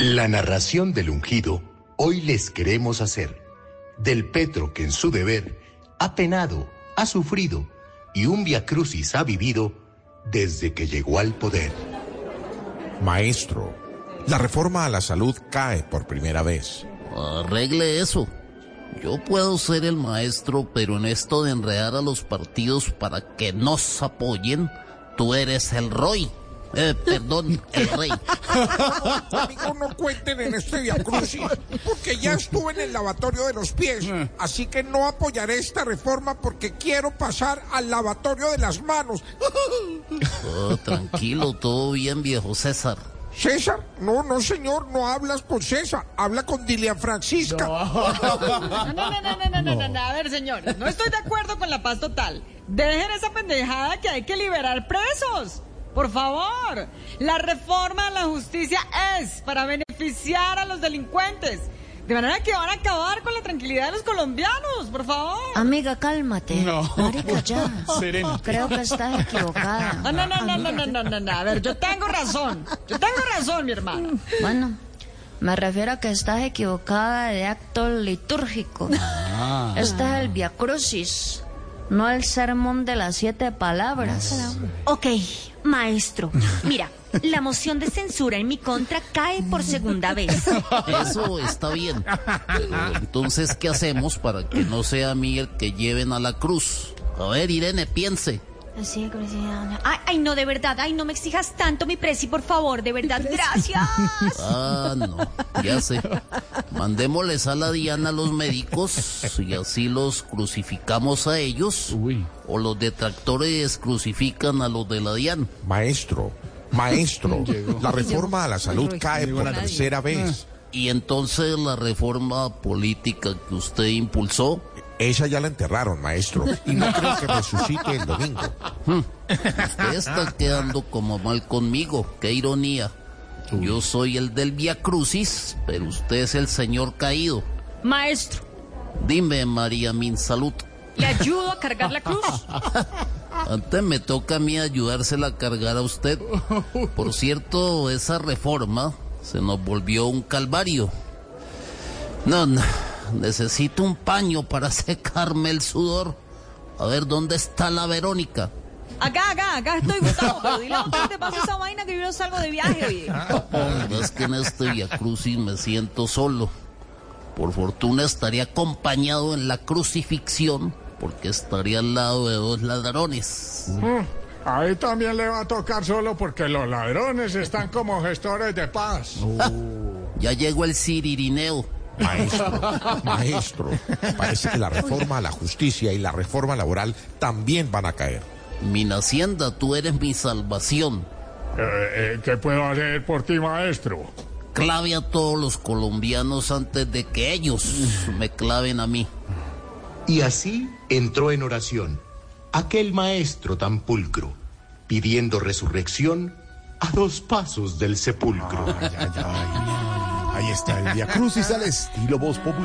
La narración del ungido hoy les queremos hacer. Del Petro que en su deber ha penado, ha sufrido y un via crucis ha vivido desde que llegó al poder. Maestro, la reforma a la salud cae por primera vez. Arregle eso. Yo puedo ser el maestro, pero en esto de enredar a los partidos para que nos apoyen, tú eres el Roy. Eh, perdón, el rey. Amigos, no cuenten en este Via Crucis, porque ya estuve en el lavatorio de los pies. Así que no apoyaré esta reforma porque quiero pasar al lavatorio de las manos. Oh, tranquilo, todo bien, viejo César. ¿César? No, no, señor, no hablas con César, habla con Dilian Francisca. No, no, no, no, no, no, no, no, A ver, señores, no estoy de acuerdo con la paz total. Dejen esa pendejada que hay que liberar presos. Por favor, la reforma a la justicia es para beneficiar a los delincuentes. De manera que van a acabar con la tranquilidad de los colombianos, por favor. Amiga, cálmate. No. Marica, ya. Serena. Creo que estás equivocada. No, no, no, no, no, no, no, no. A ver, yo tengo razón. Yo tengo razón, mi hermano. Bueno. Me refiero a que estás equivocada de acto litúrgico. Ah. Este es el Via no el sermón de las siete palabras. Ah. Ok maestro. Mira, la moción de censura en mi contra cae por segunda vez. Eso está bien. Pero entonces, ¿qué hacemos para que no sea a mí el que lleven a la cruz? A ver, Irene, piense. Así, curiosidad. Ay, ay, no, de verdad. Ay, no me exijas tanto, mi presi, por favor. De verdad, gracias. Ah, no, ya sé. Mandémosles a la Diana a los médicos y así los crucificamos a ellos. Uy. O los detractores crucifican a los de la Diana. Maestro, maestro, la reforma a la salud cae por nadie. tercera vez. Y entonces la reforma política que usted impulsó, Esa ya la enterraron, maestro, y no creo que resucite el domingo. usted está quedando como mal conmigo. Qué ironía. Yo soy el del Via Crucis, pero usted es el señor caído. Maestro, Dime, María Min Salud. ¿le ayudo a cargar la cruz? Antes me toca a mí ayudársela a cargar a usted. Por cierto, esa reforma se nos volvió un calvario. No, no, necesito un paño para secarme el sudor. A ver, ¿dónde está la Verónica? Acá, acá, acá estoy, Gustavo. Pero dile a que te pase esa vaina que yo no salgo de viaje, oye. Es que en este Via Crucis me siento solo. Por fortuna estaría acompañado en la crucifixión, porque estaría al lado de dos ladrones. Ahí también le va a tocar solo porque los ladrones están como gestores de paz. Ya llegó el ciririneo. Maestro, maestro, parece que la reforma a la justicia y la reforma laboral también van a caer. Mi hacienda, tú eres mi salvación. Eh, eh, ¿Qué puedo hacer por ti, maestro? Clave a todos los colombianos antes de que ellos me claven a mí. Y así entró en oración aquel maestro tan pulcro, pidiendo resurrección a dos pasos del sepulcro. Ahí está el Via Crucis al estilo voz popular.